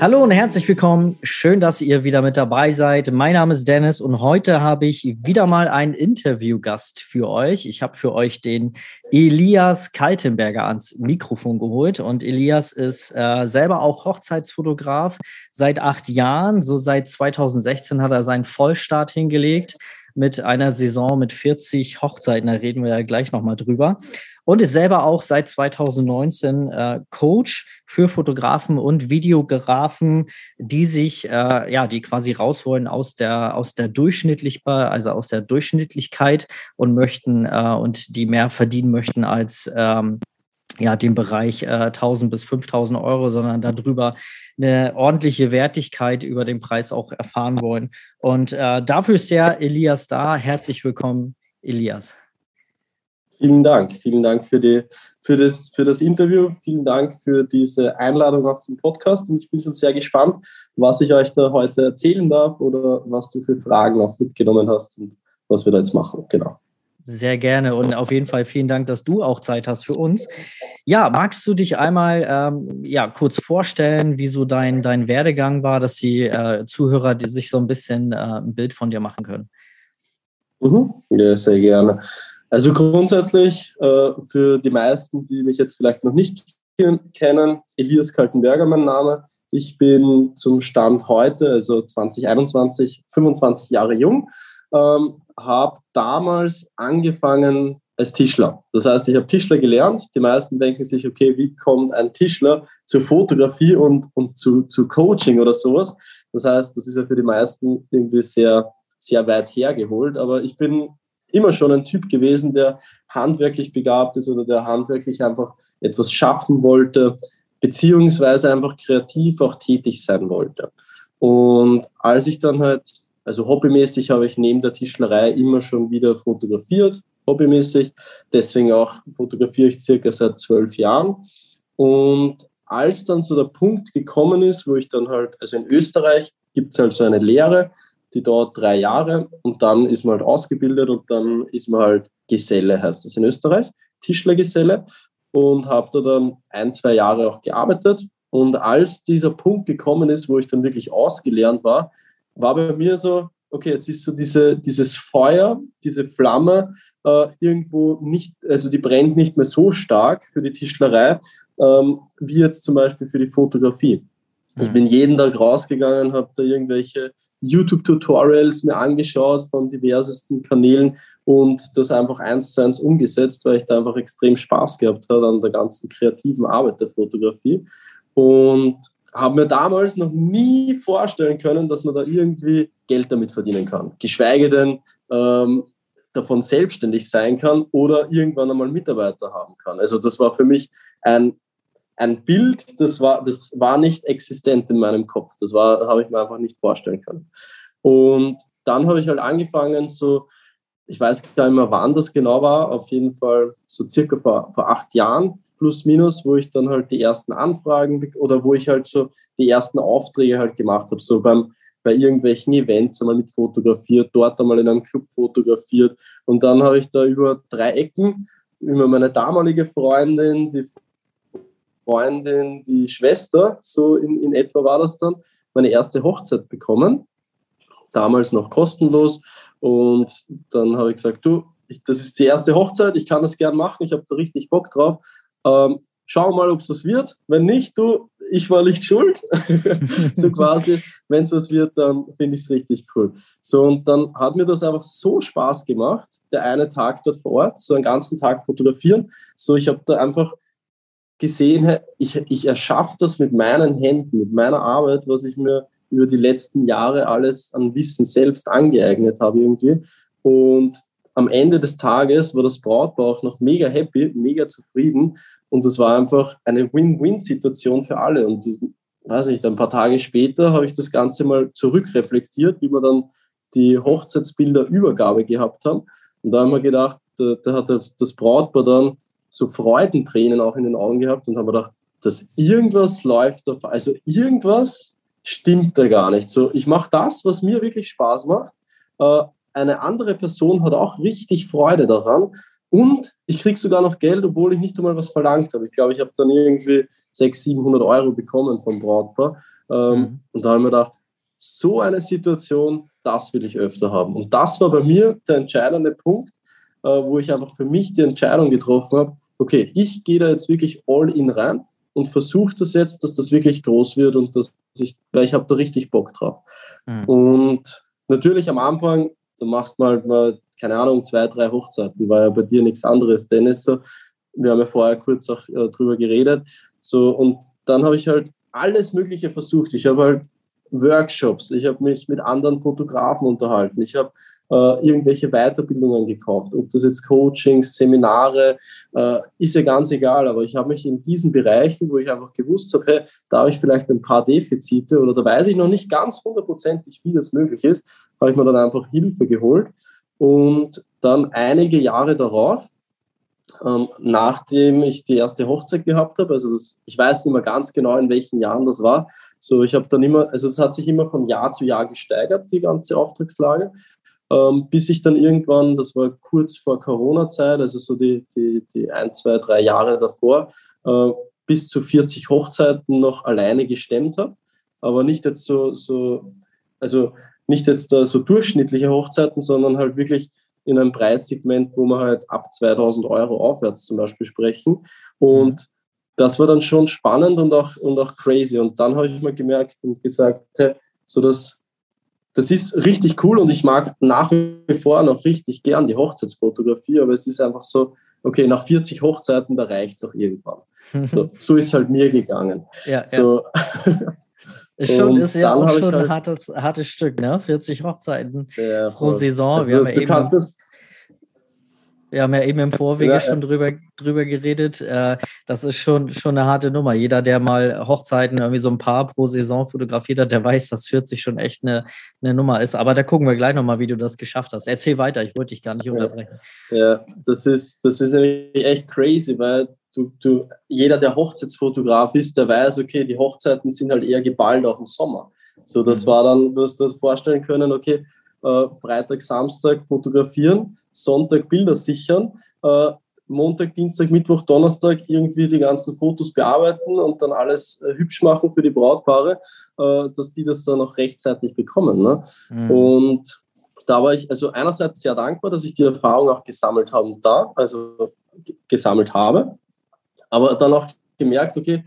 Hallo und herzlich willkommen. Schön, dass ihr wieder mit dabei seid. Mein Name ist Dennis und heute habe ich wieder mal einen Interviewgast für euch. Ich habe für euch den Elias Kaltenberger ans Mikrofon geholt und Elias ist äh, selber auch Hochzeitsfotograf seit acht Jahren. So seit 2016 hat er seinen Vollstart hingelegt mit einer Saison mit 40 Hochzeiten. Da reden wir ja gleich nochmal drüber und ist selber auch seit 2019 äh, Coach für Fotografen und Videografen, die sich, äh, ja, die quasi raus wollen aus der, aus der Durchschnittlichkeit, also aus der Durchschnittlichkeit und möchten äh, und die mehr verdienen möchten als ähm, ja, den Bereich äh, 1000 bis 5000 Euro, sondern darüber eine ordentliche Wertigkeit über den Preis auch erfahren wollen. Und äh, dafür ist der Elias da. Herzlich willkommen, Elias. Vielen Dank. Vielen Dank für, die, für, das, für das Interview. Vielen Dank für diese Einladung auch zum Podcast. Und ich bin schon sehr gespannt, was ich euch da heute erzählen darf oder was du für Fragen auch mitgenommen hast und was wir da jetzt machen. Genau. Sehr gerne und auf jeden Fall vielen Dank, dass du auch Zeit hast für uns. Ja, magst du dich einmal ähm, ja, kurz vorstellen, wie so dein, dein Werdegang war, dass die äh, Zuhörer die sich so ein bisschen äh, ein Bild von dir machen können? Mhm. Ja, sehr gerne. Also grundsätzlich äh, für die meisten, die mich jetzt vielleicht noch nicht kennen, Elias Kaltenberger mein Name. Ich bin zum Stand heute, also 2021, 25 Jahre jung, ähm, habe damals angefangen als Tischler. Das heißt, ich habe Tischler gelernt. Die meisten denken sich, okay, wie kommt ein Tischler zur Fotografie und, und zu, zu Coaching oder sowas? Das heißt, das ist ja für die meisten irgendwie sehr, sehr weit hergeholt. Aber ich bin immer schon ein Typ gewesen, der handwerklich begabt ist oder der handwerklich einfach etwas schaffen wollte, beziehungsweise einfach kreativ auch tätig sein wollte. Und als ich dann halt, also hobbymäßig habe ich neben der Tischlerei immer schon wieder fotografiert, hobbymäßig. Deswegen auch fotografiere ich circa seit zwölf Jahren. Und als dann so der Punkt gekommen ist, wo ich dann halt, also in Österreich gibt es halt so eine Lehre, die dauert drei Jahre und dann ist man halt ausgebildet und dann ist man halt Geselle, heißt das in Österreich, Tischlergeselle und habe da dann ein, zwei Jahre auch gearbeitet. Und als dieser Punkt gekommen ist, wo ich dann wirklich ausgelernt war, war bei mir so, okay, jetzt ist so diese, dieses Feuer, diese Flamme äh, irgendwo nicht, also die brennt nicht mehr so stark für die Tischlerei, ähm, wie jetzt zum Beispiel für die Fotografie. Ich mhm. bin jeden Tag rausgegangen, habe da irgendwelche YouTube-Tutorials mir angeschaut von diversesten Kanälen und das einfach eins zu eins umgesetzt, weil ich da einfach extrem Spaß gehabt habe an der ganzen kreativen Arbeit der Fotografie. Und habe mir damals noch nie vorstellen können, dass man da irgendwie Geld damit verdienen kann. Geschweige denn ähm, davon selbstständig sein kann oder irgendwann einmal Mitarbeiter haben kann. Also das war für mich ein ein Bild, das war, das war nicht existent in meinem Kopf. Das habe ich mir einfach nicht vorstellen können. Und dann habe ich halt angefangen, so, ich weiß gar nicht mehr, wann das genau war, auf jeden Fall so circa vor, vor acht Jahren plus minus, wo ich dann halt die ersten Anfragen oder wo ich halt so die ersten Aufträge halt gemacht habe, so beim, bei irgendwelchen Events einmal mit fotografiert, dort einmal in einem Club fotografiert und dann habe ich da über drei Ecken über meine damalige Freundin, die Freundin, die Schwester, so in, in etwa war das dann, meine erste Hochzeit bekommen. Damals noch kostenlos. Und dann habe ich gesagt, du, ich, das ist die erste Hochzeit, ich kann das gern machen, ich habe da richtig Bock drauf. Ähm, schau mal, ob es was wird. Wenn nicht, du, ich war nicht schuld. so quasi, wenn es was wird, dann finde ich es richtig cool. So, und dann hat mir das einfach so Spaß gemacht, der eine Tag dort vor Ort, so einen ganzen Tag fotografieren. So, ich habe da einfach gesehen, ich, ich erschaffe das mit meinen Händen, mit meiner Arbeit, was ich mir über die letzten Jahre alles an Wissen selbst angeeignet habe irgendwie. Und am Ende des Tages war das Brautpaar auch noch mega happy, mega zufrieden. Und das war einfach eine Win-Win-Situation für alle. Und weiß nicht, ein paar Tage später habe ich das Ganze mal zurückreflektiert, wie wir dann die Hochzeitsbilderübergabe gehabt haben. Und da haben wir gedacht, da, hat das, das Brautpaar dann so Freudentränen auch in den Augen gehabt und haben gedacht, dass irgendwas läuft, auf, also irgendwas stimmt da gar nicht. So, ich mache das, was mir wirklich Spaß macht. Äh, eine andere Person hat auch richtig Freude daran und ich kriege sogar noch Geld, obwohl ich nicht einmal was verlangt habe. Ich glaube, ich habe dann irgendwie 600, 700 Euro bekommen vom Brautpaar. Ähm, mhm. Und da habe ich mir gedacht, so eine Situation, das will ich öfter haben. Und das war bei mir der entscheidende Punkt, äh, wo ich einfach für mich die Entscheidung getroffen habe, okay, ich gehe da jetzt wirklich all in rein und versuche das jetzt, dass das wirklich groß wird und dass ich, weil ich habe da richtig Bock drauf. Mhm. Und natürlich am Anfang, du machst mal, mal, keine Ahnung, zwei, drei Hochzeiten, war ja bei dir nichts anderes, Dennis. So, wir haben ja vorher kurz auch äh, drüber geredet. So, und dann habe ich halt alles Mögliche versucht. Ich habe halt Workshops, ich habe mich mit anderen Fotografen unterhalten, ich habe äh, irgendwelche Weiterbildungen gekauft, ob das jetzt Coachings, Seminare, äh, ist ja ganz egal, aber ich habe mich in diesen Bereichen, wo ich einfach gewusst habe, hey, da habe ich vielleicht ein paar Defizite oder da weiß ich noch nicht ganz hundertprozentig, wie das möglich ist, habe ich mir dann einfach Hilfe geholt. Und dann einige Jahre darauf, ähm, nachdem ich die erste Hochzeit gehabt habe, also das, ich weiß nicht mehr ganz genau, in welchen Jahren das war, so, ich habe dann immer, also es hat sich immer von Jahr zu Jahr gesteigert, die ganze Auftragslage ähm, bis ich dann irgendwann, das war kurz vor Corona-Zeit, also so die, die, die ein, zwei, drei Jahre davor, äh, bis zu 40 Hochzeiten noch alleine gestemmt habe. Aber nicht jetzt so, so also nicht jetzt da so durchschnittliche Hochzeiten, sondern halt wirklich in einem Preissegment, wo wir halt ab 2000 Euro aufwärts zum Beispiel sprechen. Und das war dann schon spannend und auch, und auch crazy. Und dann habe ich mal gemerkt und gesagt, hey, so das das ist richtig cool und ich mag nach wie vor noch richtig gern die Hochzeitsfotografie, aber es ist einfach so, okay, nach 40 Hochzeiten, da reicht es auch irgendwann. So, so ist halt mir gegangen. Ja, so. ja. Ist schon, ist ja auch schon ein halt, hartes, hartes Stück, ne? 40 Hochzeiten ja, pro Saison. Also, Wir haben ja du kannst es, wir haben ja eben im Vorwege ja, schon drüber, drüber geredet. Äh, das ist schon, schon eine harte Nummer. Jeder, der mal Hochzeiten irgendwie so ein paar pro Saison fotografiert hat, der weiß, dass 40 schon echt eine, eine Nummer ist. Aber da gucken wir gleich nochmal, wie du das geschafft hast. Erzähl weiter, ich wollte dich gar nicht unterbrechen. Ja, das ist, das ist nämlich echt crazy, weil du, du, jeder, der Hochzeitsfotograf ist, der weiß, okay, die Hochzeiten sind halt eher geballt auch im Sommer. So, das mhm. war dann, du hast dir das vorstellen können, okay, äh, Freitag, Samstag fotografieren Sonntag Bilder sichern, äh, Montag, Dienstag, Mittwoch, Donnerstag irgendwie die ganzen Fotos bearbeiten und dann alles äh, hübsch machen für die Brautpaare, äh, dass die das dann auch rechtzeitig bekommen. Ne? Mhm. Und da war ich also einerseits sehr dankbar, dass ich die Erfahrung auch gesammelt habe da, also gesammelt habe, aber dann auch gemerkt, okay,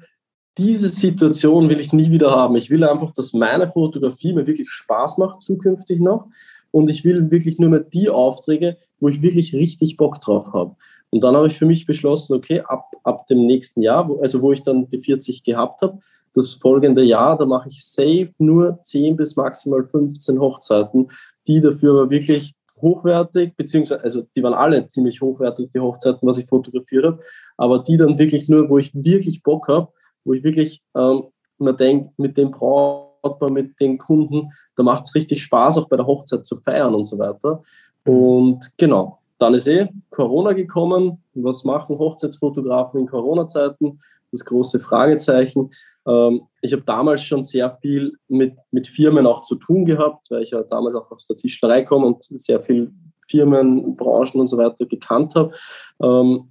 diese Situation will ich nie wieder haben. Ich will einfach, dass meine Fotografie mir wirklich Spaß macht zukünftig noch und ich will wirklich nur mehr die Aufträge, wo ich wirklich richtig Bock drauf habe. Und dann habe ich für mich beschlossen, okay, ab, ab dem nächsten Jahr, wo, also wo ich dann die 40 gehabt habe, das folgende Jahr, da mache ich safe nur 10 bis maximal 15 Hochzeiten, die dafür aber wirklich hochwertig, beziehungsweise, also die waren alle ziemlich hochwertig, die Hochzeiten, was ich fotografiert habe, aber die dann wirklich nur, wo ich wirklich Bock habe, wo ich wirklich ähm, mir denke, mit dem brauche man mit den Kunden, da macht es richtig Spaß, auch bei der Hochzeit zu feiern und so weiter. Und genau, dann ist eh Corona gekommen. Was machen Hochzeitsfotografen in Corona-Zeiten? Das große Fragezeichen. Ähm, ich habe damals schon sehr viel mit, mit Firmen auch zu tun gehabt, weil ich ja damals auch aus der Tischlerei komme und sehr viel Firmen, Branchen und so weiter gekannt habe ähm,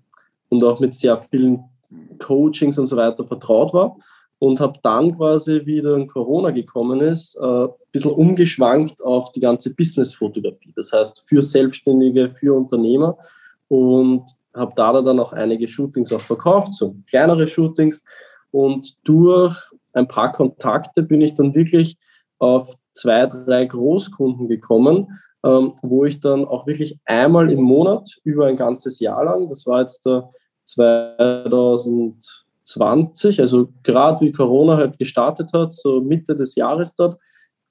und auch mit sehr vielen Coachings und so weiter vertraut war und habe dann quasi, wie dann Corona gekommen ist, äh, ein bisschen umgeschwankt auf die ganze Business-Fotografie. Das heißt, für Selbstständige, für Unternehmer und habe da dann auch einige Shootings auch verkauft, so kleinere Shootings. Und durch ein paar Kontakte bin ich dann wirklich auf zwei, drei Großkunden gekommen, ähm, wo ich dann auch wirklich einmal im Monat über ein ganzes Jahr lang, das war jetzt der 2000 20, also gerade wie Corona halt gestartet hat, so Mitte des Jahres dort,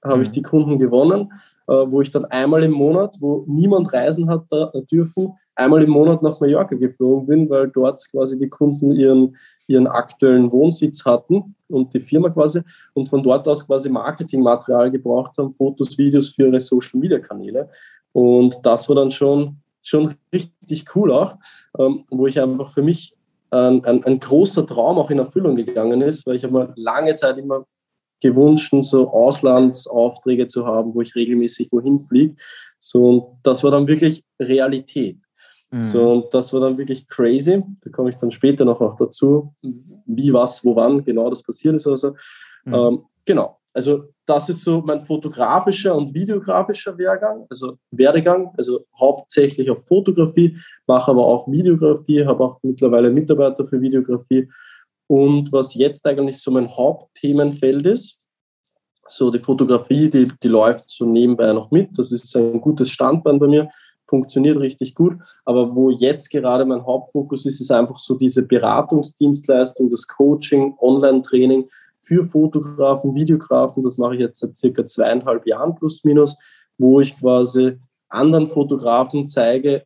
habe mhm. ich die Kunden gewonnen. wo ich dann einmal im Monat, wo niemand reisen hat da, dürfen, einmal im Monat nach Mallorca geflogen bin, weil dort quasi die Kunden ihren, ihren aktuellen Wohnsitz hatten und die Firma quasi und von dort aus quasi Marketingmaterial gebraucht haben, Fotos, Videos für ihre Social-Media-Kanäle. Und das war dann schon, schon richtig cool auch, ähm, wo ich einfach für mich ein, ein, ein, großer Traum auch in Erfüllung gegangen ist, weil ich habe mir lange Zeit immer gewünscht, so Auslandsaufträge zu haben, wo ich regelmäßig wohin fliege. So, und das war dann wirklich Realität. Mhm. So, und das war dann wirklich crazy. Da komme ich dann später noch auch dazu, wie, was, wo, wann genau das passiert ist. Also, mhm. ähm, genau. Also, das ist so mein fotografischer und videografischer Wehrgang, also Werdegang, also hauptsächlich auf Fotografie, mache aber auch Videografie, habe auch mittlerweile Mitarbeiter für Videografie. Und was jetzt eigentlich so mein Hauptthemenfeld ist, so die Fotografie, die, die läuft so nebenbei noch mit. Das ist ein gutes Standbein bei mir funktioniert richtig gut. Aber wo jetzt gerade mein Hauptfokus ist, ist einfach so diese Beratungsdienstleistung, das Coaching, Online-Training für Fotografen, Videografen. Das mache ich jetzt seit circa zweieinhalb Jahren plus minus, wo ich quasi anderen Fotografen zeige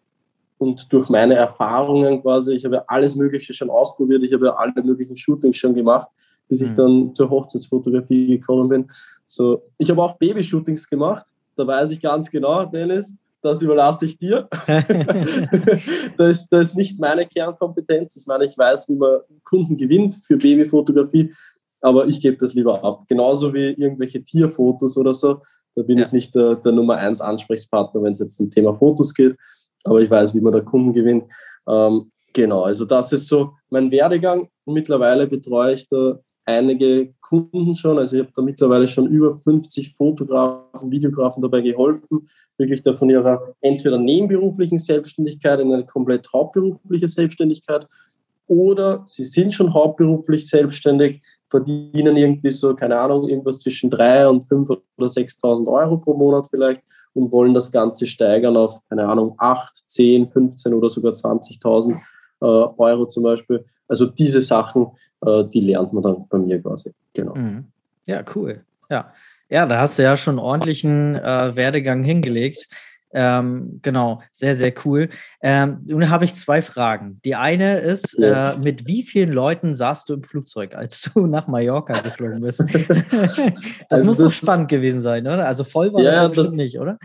und durch meine Erfahrungen quasi, ich habe alles Mögliche schon ausprobiert, ich habe alle möglichen Shootings schon gemacht, bis ich mhm. dann zur Hochzeitsfotografie gekommen bin. So, ich habe auch Babyshootings gemacht. Da weiß ich ganz genau, Dennis, das überlasse ich dir. das, das ist nicht meine Kernkompetenz. Ich meine, ich weiß, wie man Kunden gewinnt für Babyfotografie, aber ich gebe das lieber ab. Genauso wie irgendwelche Tierfotos oder so. Da bin ja. ich nicht der, der Nummer eins Ansprechpartner, wenn es jetzt zum Thema Fotos geht, aber ich weiß, wie man da Kunden gewinnt. Ähm, genau, also das ist so mein Werdegang. Mittlerweile betreue ich da einige Kunden schon. Also ich habe da mittlerweile schon über 50 Fotografen, Videografen dabei geholfen, wirklich da von ihrer entweder nebenberuflichen Selbstständigkeit in eine komplett hauptberufliche Selbstständigkeit oder sie sind schon hauptberuflich selbstständig, verdienen irgendwie so, keine Ahnung, irgendwas zwischen 3 und 5 oder 6.000 Euro pro Monat vielleicht und wollen das Ganze steigern auf, keine Ahnung, 8, 10, 15 oder sogar 20.000 äh, Euro zum Beispiel. Also diese Sachen, äh, die lernt man dann bei mir quasi. Genau. Mhm. Ja, cool. Ja. ja, da hast du ja schon ordentlichen äh, Werdegang hingelegt. Ähm, genau, sehr, sehr cool. Ähm, nun habe ich zwei Fragen. Die eine ist, ja. äh, mit wie vielen Leuten saßt du im Flugzeug, als du nach Mallorca geflogen bist? das also muss das so spannend gewesen sein, oder? Also voll war ja, das bestimmt nicht, oder?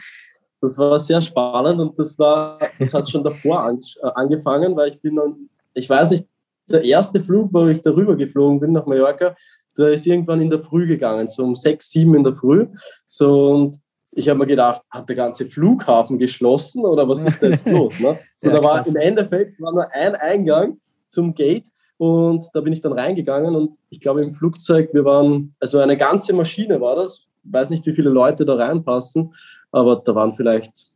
Das war sehr spannend und das war, das hat schon davor an, äh, angefangen, weil ich bin dann, ich weiß nicht, der erste Flug, wo ich darüber geflogen bin nach Mallorca, der ist irgendwann in der Früh gegangen, so um sechs, sieben in der Früh. So, und ich habe mir gedacht, hat der ganze Flughafen geschlossen oder was ist da jetzt los? Ne? So, ja, da war im Endeffekt war nur ein Eingang zum Gate und da bin ich dann reingegangen und ich glaube im Flugzeug, wir waren, also eine ganze Maschine war das, ich weiß nicht, wie viele Leute da reinpassen, aber da waren vielleicht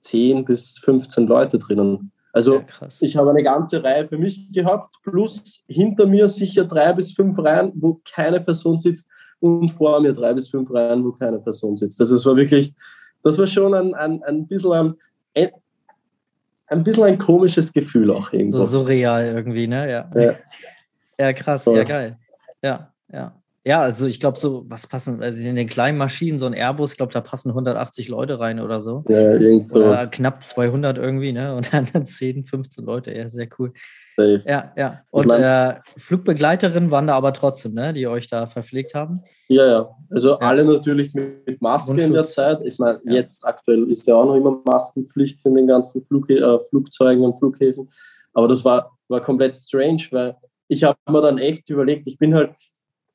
10 bis 15 Leute drinnen. Also ja, ich habe eine ganze Reihe für mich gehabt, plus hinter mir sicher drei bis fünf Reihen, wo keine Person sitzt und vor mir drei bis fünf Reihen, wo keine Person sitzt. Also es war wirklich, das war schon ein, ein, ein bisschen ein, ein bisschen ein komisches Gefühl auch irgendwo. So surreal irgendwie, ne? Ja, ja. ja krass, ja geil. Ja, ja. Ja, also ich glaube so, was passen, also in den kleinen Maschinen, so ein Airbus, ich glaube, da passen 180 Leute rein oder so. Ja, irgend so. Oder knapp 200 irgendwie, ne? Und dann 10, 15 Leute, ja, sehr cool. Safe. Ja, ja. Und äh, Flugbegleiterinnen waren da aber trotzdem, ne, die euch da verpflegt haben? Ja, ja. Also ja. alle natürlich mit, mit Maske in der Zeit. Ich meine, ja. jetzt aktuell ist ja auch noch immer Maskenpflicht in den ganzen Flug, äh, Flugzeugen und Flughäfen. Aber das war, war komplett strange, weil ich habe mir dann echt überlegt, ich bin halt,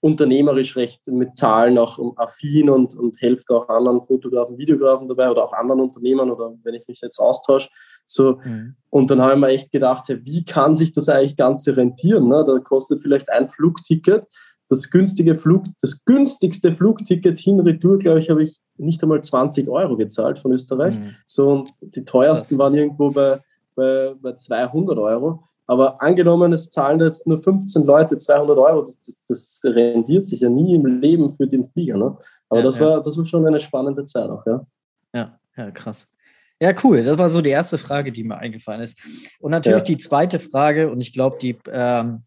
unternehmerisch recht mit Zahlen auch affin und, und helfe auch anderen Fotografen, Videografen dabei oder auch anderen Unternehmern oder wenn ich mich jetzt austausche. So. Mhm. Und dann habe ich mir echt gedacht, hey, wie kann sich das eigentlich Ganze rentieren? Ne? Da kostet vielleicht ein Flugticket, das günstige Flug, das günstigste Flugticket hin Retour, glaube ich, habe ich nicht einmal 20 Euro gezahlt von Österreich. Mhm. So, und die teuersten waren irgendwo bei, bei, bei 200 Euro. Aber angenommen, es zahlen jetzt nur 15 Leute 200 Euro, das, das, das rendiert sich ja nie im Leben für den Flieger. Ne? Aber ja, das, war, das war schon eine spannende Zeit auch, ja. Ja, ja, krass. Ja, cool. Das war so die erste Frage, die mir eingefallen ist. Und natürlich ja. die zweite Frage, und ich glaube, die, ähm,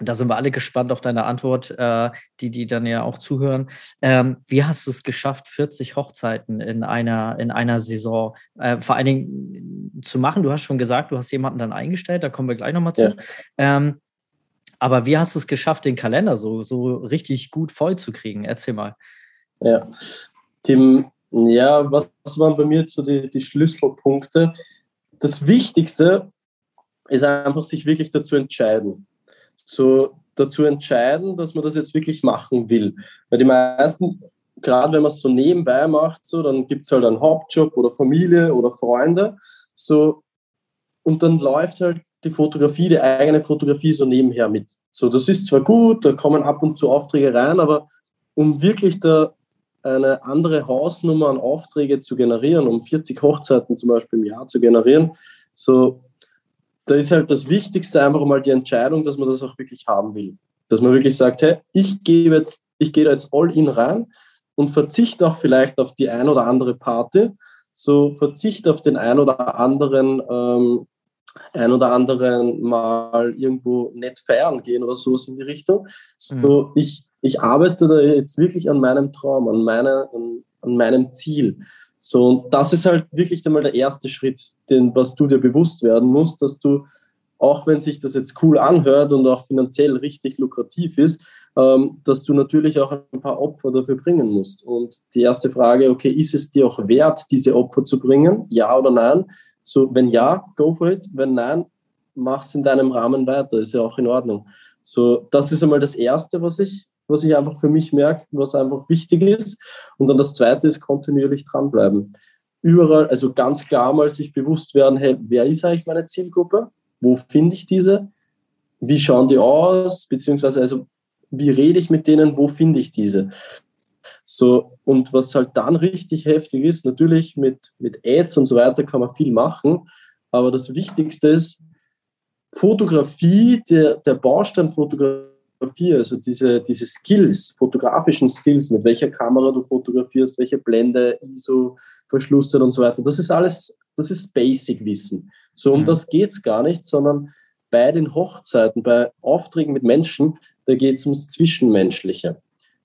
da sind wir alle gespannt auf deine Antwort, äh, die, die dann ja auch zuhören. Ähm, wie hast du es geschafft, 40 Hochzeiten in einer, in einer Saison äh, vor allen Dingen zu machen? Du hast schon gesagt, du hast jemanden dann eingestellt, da kommen wir gleich nochmal zu. Ja. Ähm, aber wie hast du es geschafft, den Kalender so, so richtig gut voll zu kriegen? Erzähl mal. Ja, Tim, ja, was waren bei mir so die, die Schlüsselpunkte? Das Wichtigste ist einfach, sich wirklich dazu entscheiden so dazu entscheiden, dass man das jetzt wirklich machen will. Weil die meisten, gerade wenn man es so nebenbei macht, so, dann gibt es halt einen Hauptjob oder Familie oder Freunde. So, und dann läuft halt die Fotografie, die eigene Fotografie so nebenher mit. So, das ist zwar gut, da kommen ab und zu Aufträge rein, aber um wirklich da eine andere Hausnummer an Aufträge zu generieren, um 40 Hochzeiten zum Beispiel im Jahr zu generieren, so da ist halt das Wichtigste einfach mal die Entscheidung, dass man das auch wirklich haben will. Dass man wirklich sagt, hey, ich gehe jetzt, ich gehe da jetzt all in rein und verzichte auch vielleicht auf die ein oder andere Party, so verzichte auf den ein oder anderen, ähm, ein oder anderen mal irgendwo nett feiern gehen oder sowas in die Richtung. So, mhm. ich, ich arbeite da jetzt wirklich an meinem Traum, an, meine, an, an meinem Ziel. So, und das ist halt wirklich einmal der erste Schritt, den, was du dir bewusst werden musst, dass du, auch wenn sich das jetzt cool anhört und auch finanziell richtig lukrativ ist, ähm, dass du natürlich auch ein paar Opfer dafür bringen musst. Und die erste Frage, okay, ist es dir auch wert, diese Opfer zu bringen? Ja oder nein? So, wenn ja, go for it. Wenn nein, mach es in deinem Rahmen weiter, ist ja auch in Ordnung. So, das ist einmal das Erste, was ich was ich einfach für mich merke, was einfach wichtig ist. Und dann das Zweite ist kontinuierlich dranbleiben. Überall, also ganz klar mal sich bewusst werden, hey, wer ist eigentlich meine Zielgruppe? Wo finde ich diese? Wie schauen die aus? Beziehungsweise, also, wie rede ich mit denen? Wo finde ich diese? So, und was halt dann richtig heftig ist, natürlich mit, mit Ads und so weiter kann man viel machen, aber das Wichtigste ist, Fotografie, der, der Bausteinfotografie, Fotografie, also diese, diese Skills, fotografischen Skills, mit welcher Kamera du fotografierst, welche Blende, ISO, Verschlüsse und so weiter, das ist alles, das ist Basic-Wissen. So um mhm. das geht es gar nicht, sondern bei den Hochzeiten, bei Aufträgen mit Menschen, da geht es ums Zwischenmenschliche.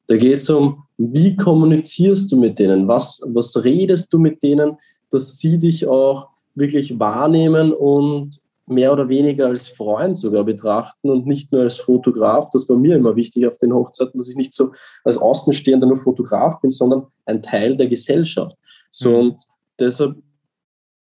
Da geht es um, wie kommunizierst du mit denen, was, was redest du mit denen, dass sie dich auch wirklich wahrnehmen und mehr oder weniger als Freund sogar betrachten und nicht nur als Fotograf. Das war mir immer wichtig auf den Hochzeiten, dass ich nicht so als Außenstehender nur Fotograf bin, sondern ein Teil der Gesellschaft. So mhm. und deshalb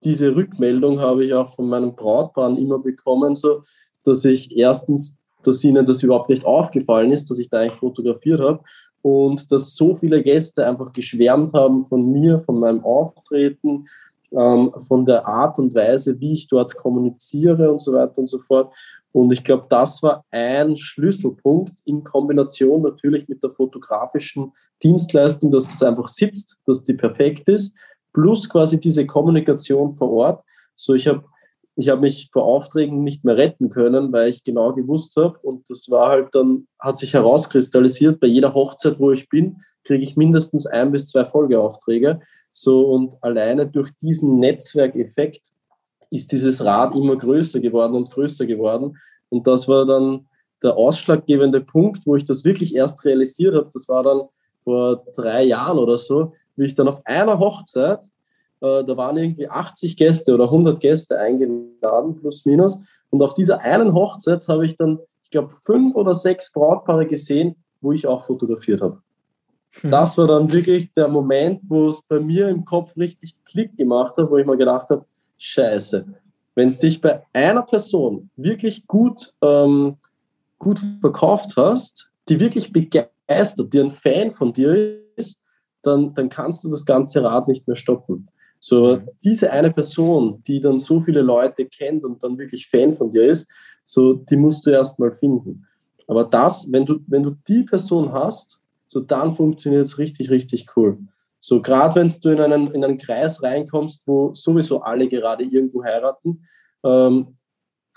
diese Rückmeldung habe ich auch von meinem Brautpaar immer bekommen, so dass ich erstens, dass ihnen das überhaupt nicht aufgefallen ist, dass ich da eigentlich fotografiert habe und dass so viele Gäste einfach geschwärmt haben von mir, von meinem Auftreten, von der Art und Weise, wie ich dort kommuniziere und so weiter und so fort. Und ich glaube, das war ein Schlüsselpunkt in Kombination natürlich mit der fotografischen Dienstleistung, dass das einfach sitzt, dass die perfekt ist, plus quasi diese Kommunikation vor Ort. So, ich habe ich habe mich vor Aufträgen nicht mehr retten können, weil ich genau gewusst habe und das war halt dann, hat sich herauskristallisiert, bei jeder Hochzeit, wo ich bin, kriege ich mindestens ein bis zwei Folgeaufträge. So und alleine durch diesen Netzwerkeffekt ist dieses Rad immer größer geworden und größer geworden. Und das war dann der ausschlaggebende Punkt, wo ich das wirklich erst realisiert habe. Das war dann vor drei Jahren oder so, wie ich dann auf einer Hochzeit, äh, da waren irgendwie 80 Gäste oder 100 Gäste eingeladen, plus minus. Und auf dieser einen Hochzeit habe ich dann, ich glaube, fünf oder sechs Brautpaare gesehen, wo ich auch fotografiert habe. Hm. Das war dann wirklich der Moment, wo es bei mir im Kopf richtig Klick gemacht hat, wo ich mir gedacht habe, scheiße, wenn es dich bei einer Person wirklich gut, ähm, gut verkauft hast, die wirklich begeistert, die ein Fan von dir ist, dann, dann kannst du das ganze Rad nicht mehr stoppen. So, mhm. diese eine Person, die dann so viele Leute kennt und dann wirklich Fan von dir ist, so, die musst du erst mal finden. Aber das, wenn du, wenn du die Person hast, so dann funktioniert es richtig, richtig cool. So gerade wenn du in einen, in einen Kreis reinkommst, wo sowieso alle gerade irgendwo heiraten, ähm,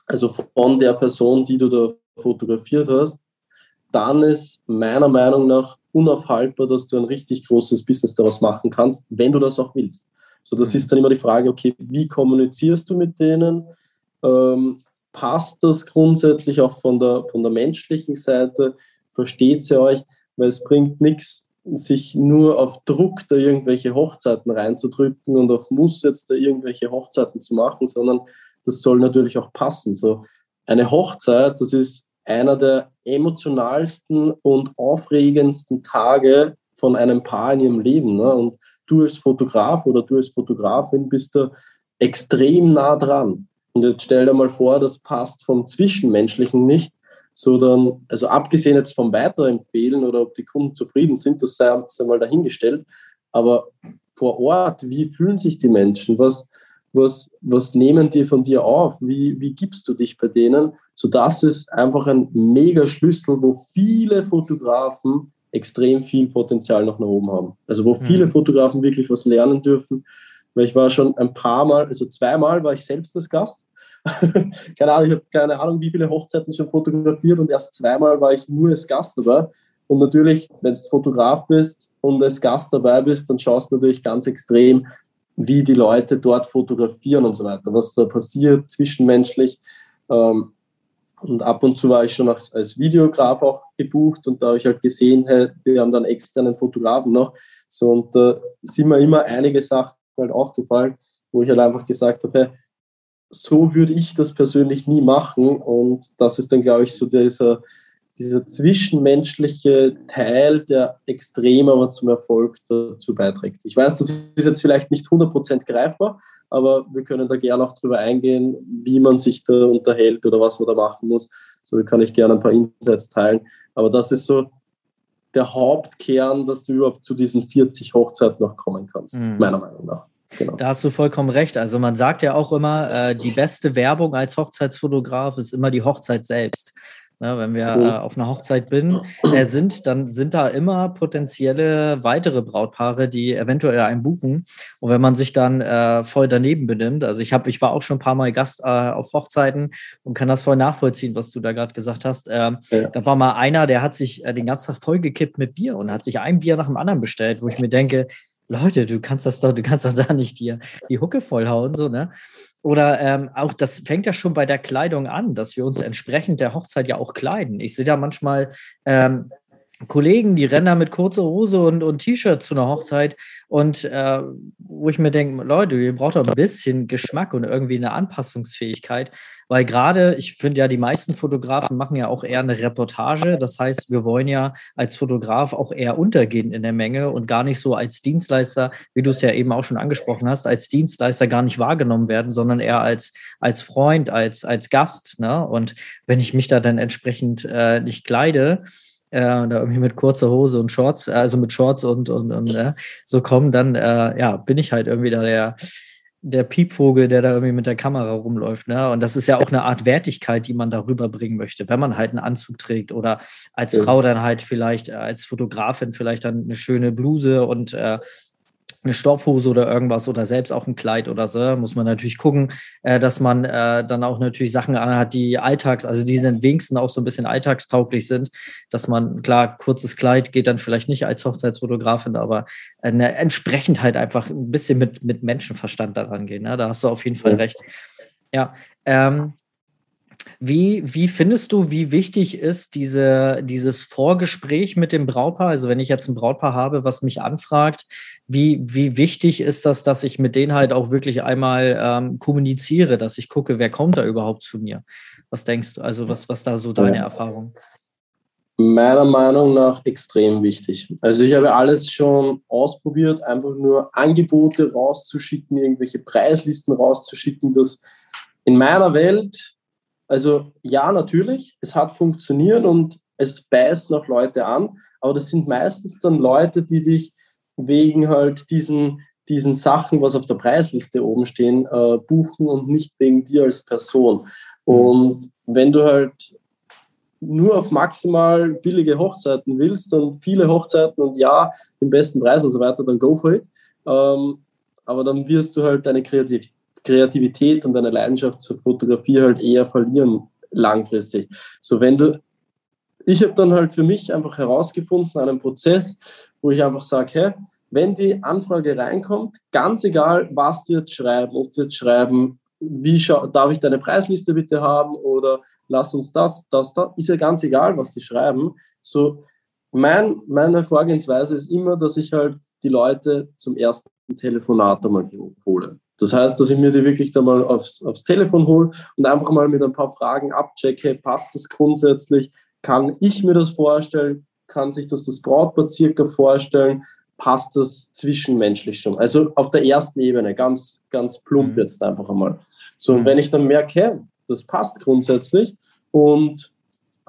also von der Person, die du da fotografiert hast, dann ist meiner Meinung nach unaufhaltbar, dass du ein richtig großes Business daraus machen kannst, wenn du das auch willst. So, das mhm. ist dann immer die Frage, okay, wie kommunizierst du mit denen? Ähm, passt das grundsätzlich auch von der, von der menschlichen Seite? Versteht sie euch? Weil es bringt nichts, sich nur auf Druck da irgendwelche Hochzeiten reinzudrücken und auf Muss jetzt da irgendwelche Hochzeiten zu machen, sondern das soll natürlich auch passen. So eine Hochzeit, das ist einer der emotionalsten und aufregendsten Tage von einem Paar in ihrem Leben. Ne? Und du als Fotograf oder du als Fotografin bist da extrem nah dran. Und jetzt stell dir mal vor, das passt vom Zwischenmenschlichen nicht, sondern, also abgesehen jetzt vom Weiterempfehlen oder ob die Kunden zufrieden sind, das sei uns einmal dahingestellt, aber vor Ort, wie fühlen sich die Menschen? Was, was, was nehmen die von dir auf? Wie, wie gibst du dich bei denen? So das ist einfach ein mega Schlüssel, wo viele Fotografen extrem viel Potenzial noch nach oben haben. Also wo viele mhm. Fotografen wirklich was lernen dürfen. Weil ich war schon ein paar Mal, also zweimal war ich selbst das Gast. keine Ahnung, ich habe keine Ahnung, wie viele Hochzeiten schon fotografiert und erst zweimal war ich nur als Gast dabei. Und natürlich, wenn du Fotograf bist und als Gast dabei bist, dann schaust du natürlich ganz extrem, wie die Leute dort fotografieren und so weiter, was da passiert zwischenmenschlich. Ähm, und ab und zu war ich schon als Videograf auch gebucht und da habe ich halt gesehen, hey, die haben dann externen Fotografen noch. So, und da sind mir immer einige Sachen halt aufgefallen, wo ich halt einfach gesagt habe, hey, so würde ich das persönlich nie machen. Und das ist dann, glaube ich, so dieser, dieser zwischenmenschliche Teil, der extrem aber zum Erfolg dazu beiträgt. Ich weiß, das ist jetzt vielleicht nicht 100% greifbar, aber wir können da gerne auch drüber eingehen, wie man sich da unterhält oder was man da machen muss. So kann ich gerne ein paar Insights teilen. Aber das ist so der Hauptkern, dass du überhaupt zu diesen 40 Hochzeiten noch kommen kannst, mhm. meiner Meinung nach. Genau. Da hast du vollkommen recht. Also man sagt ja auch immer, äh, die beste Werbung als Hochzeitsfotograf ist immer die Hochzeit selbst. Ne, wenn wir äh, auf einer Hochzeit bin, äh, sind, dann sind da immer potenzielle weitere Brautpaare, die eventuell einen buchen. Und wenn man sich dann äh, voll daneben benimmt, also ich habe, ich war auch schon ein paar Mal Gast äh, auf Hochzeiten und kann das voll nachvollziehen, was du da gerade gesagt hast. Ähm, ja. Da war mal einer, der hat sich äh, den ganzen Tag vollgekippt mit Bier und hat sich ein Bier nach dem anderen bestellt, wo ich mir denke, Leute, du kannst das doch, du kannst doch da nicht dir die Hucke vollhauen, so, ne? Oder ähm, auch, das fängt ja schon bei der Kleidung an, dass wir uns entsprechend der Hochzeit ja auch kleiden. Ich sehe da manchmal ähm, Kollegen, die rennen da mit kurzer Hose und, und T-Shirt zu einer Hochzeit und äh, wo ich mir denke, Leute, ihr braucht doch ein bisschen Geschmack und irgendwie eine Anpassungsfähigkeit, weil gerade, ich finde ja, die meisten Fotografen machen ja auch eher eine Reportage. Das heißt, wir wollen ja als Fotograf auch eher untergehen in der Menge und gar nicht so als Dienstleister, wie du es ja eben auch schon angesprochen hast, als Dienstleister gar nicht wahrgenommen werden, sondern eher als, als Freund, als, als Gast. Ne? Und wenn ich mich da dann entsprechend äh, nicht kleide, äh, da irgendwie mit kurzer Hose und Shorts, also mit Shorts und, und, und äh, so kommen, dann äh, ja, bin ich halt irgendwie da der, der Piepvogel, der da irgendwie mit der Kamera rumläuft. Ne? Und das ist ja auch eine Art Wertigkeit, die man da rüberbringen möchte, wenn man halt einen Anzug trägt oder als Stimmt. Frau dann halt vielleicht, äh, als Fotografin vielleicht dann eine schöne Bluse und äh, eine Stoffhose oder irgendwas oder selbst auch ein Kleid oder so, muss man natürlich gucken, äh, dass man äh, dann auch natürlich Sachen anhat, die alltags, also die sind wenigstens auch so ein bisschen alltagstauglich sind, dass man, klar, kurzes Kleid geht dann vielleicht nicht als Hochzeitsfotografin, aber äh, entsprechend halt einfach ein bisschen mit, mit Menschenverstand daran gehen. Ne? Da hast du auf jeden Fall recht. Ja, ähm, wie, wie findest du, wie wichtig ist diese, dieses Vorgespräch mit dem Brautpaar? Also wenn ich jetzt ein Brautpaar habe, was mich anfragt, wie, wie wichtig ist das, dass ich mit denen halt auch wirklich einmal ähm, kommuniziere, dass ich gucke, wer kommt da überhaupt zu mir? Was denkst du? Also was, was da so deine ja. Erfahrung? Meiner Meinung nach extrem wichtig. Also ich habe alles schon ausprobiert, einfach nur Angebote rauszuschicken, irgendwelche Preislisten rauszuschicken. Das in meiner Welt also ja, natürlich, es hat funktioniert und es beißt noch Leute an, aber das sind meistens dann Leute, die dich wegen halt diesen, diesen Sachen, was auf der Preisliste oben stehen, äh, buchen und nicht wegen dir als Person. Und wenn du halt nur auf maximal billige Hochzeiten willst und viele Hochzeiten und ja, den besten Preis und so weiter, dann go for it. Ähm, aber dann wirst du halt deine Kreativität Kreativität und eine Leidenschaft zur Fotografie halt eher verlieren langfristig. So wenn du, ich habe dann halt für mich einfach herausgefunden, einen Prozess, wo ich einfach sage, hey, wenn die Anfrage reinkommt, ganz egal, was die jetzt schreiben, ob die jetzt schreiben, wie darf ich deine Preisliste bitte haben oder lass uns das, das, das, ist ja ganz egal, was die schreiben. So, mein, meine Vorgehensweise ist immer, dass ich halt die Leute zum ersten Telefonat einmal hole. Das heißt, dass ich mir die wirklich da mal aufs, aufs Telefon hole und einfach mal mit ein paar Fragen abchecke, passt das grundsätzlich, kann ich mir das vorstellen, kann sich das das Brautpaar circa vorstellen, passt das zwischenmenschlich schon. Also auf der ersten Ebene, ganz, ganz plump mhm. jetzt einfach einmal. So, und mhm. wenn ich dann merke, das passt grundsätzlich und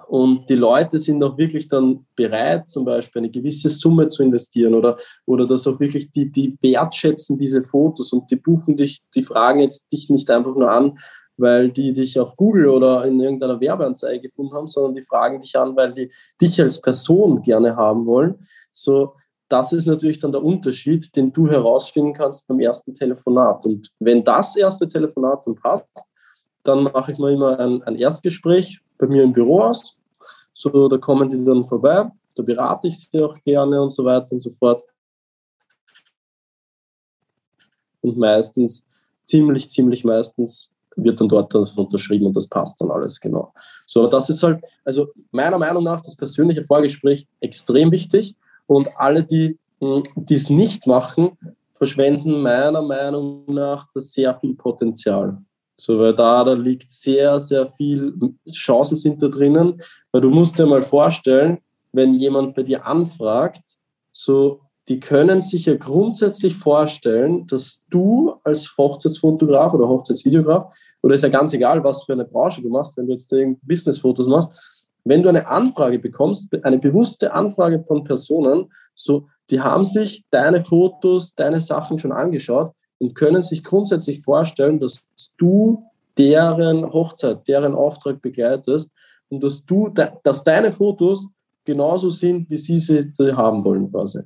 und die Leute sind auch wirklich dann bereit, zum Beispiel eine gewisse Summe zu investieren oder, oder dass auch wirklich die, die wertschätzen diese Fotos und die buchen dich, die fragen jetzt dich nicht einfach nur an, weil die dich auf Google oder in irgendeiner Werbeanzeige gefunden haben, sondern die fragen dich an, weil die dich als Person gerne haben wollen. So, das ist natürlich dann der Unterschied, den du herausfinden kannst beim ersten Telefonat. Und wenn das erste Telefonat dann passt, dann mache ich mal immer ein, ein Erstgespräch bei mir im Büro aus so, da kommen die dann vorbei, da berate ich sie auch gerne und so weiter und so fort. Und meistens, ziemlich, ziemlich meistens, wird dann dort das unterschrieben und das passt dann alles genau. So, aber das ist halt, also meiner Meinung nach, das persönliche Vorgespräch extrem wichtig und alle, die hm, es nicht machen, verschwenden meiner Meinung nach das sehr viel Potenzial. So, weil da, da liegt sehr, sehr viel Chancen sind da drinnen, weil du musst dir mal vorstellen, wenn jemand bei dir anfragt, so, die können sich ja grundsätzlich vorstellen, dass du als Hochzeitsfotograf oder Hochzeitsvideograf, oder ist ja ganz egal, was für eine Branche du machst, wenn du jetzt Businessfotos machst, wenn du eine Anfrage bekommst, eine bewusste Anfrage von Personen, so, die haben sich deine Fotos, deine Sachen schon angeschaut und können sich grundsätzlich vorstellen, dass du deren Hochzeit, deren Auftrag begleitest und dass du, dass deine Fotos genauso sind, wie sie sie haben wollen quasi.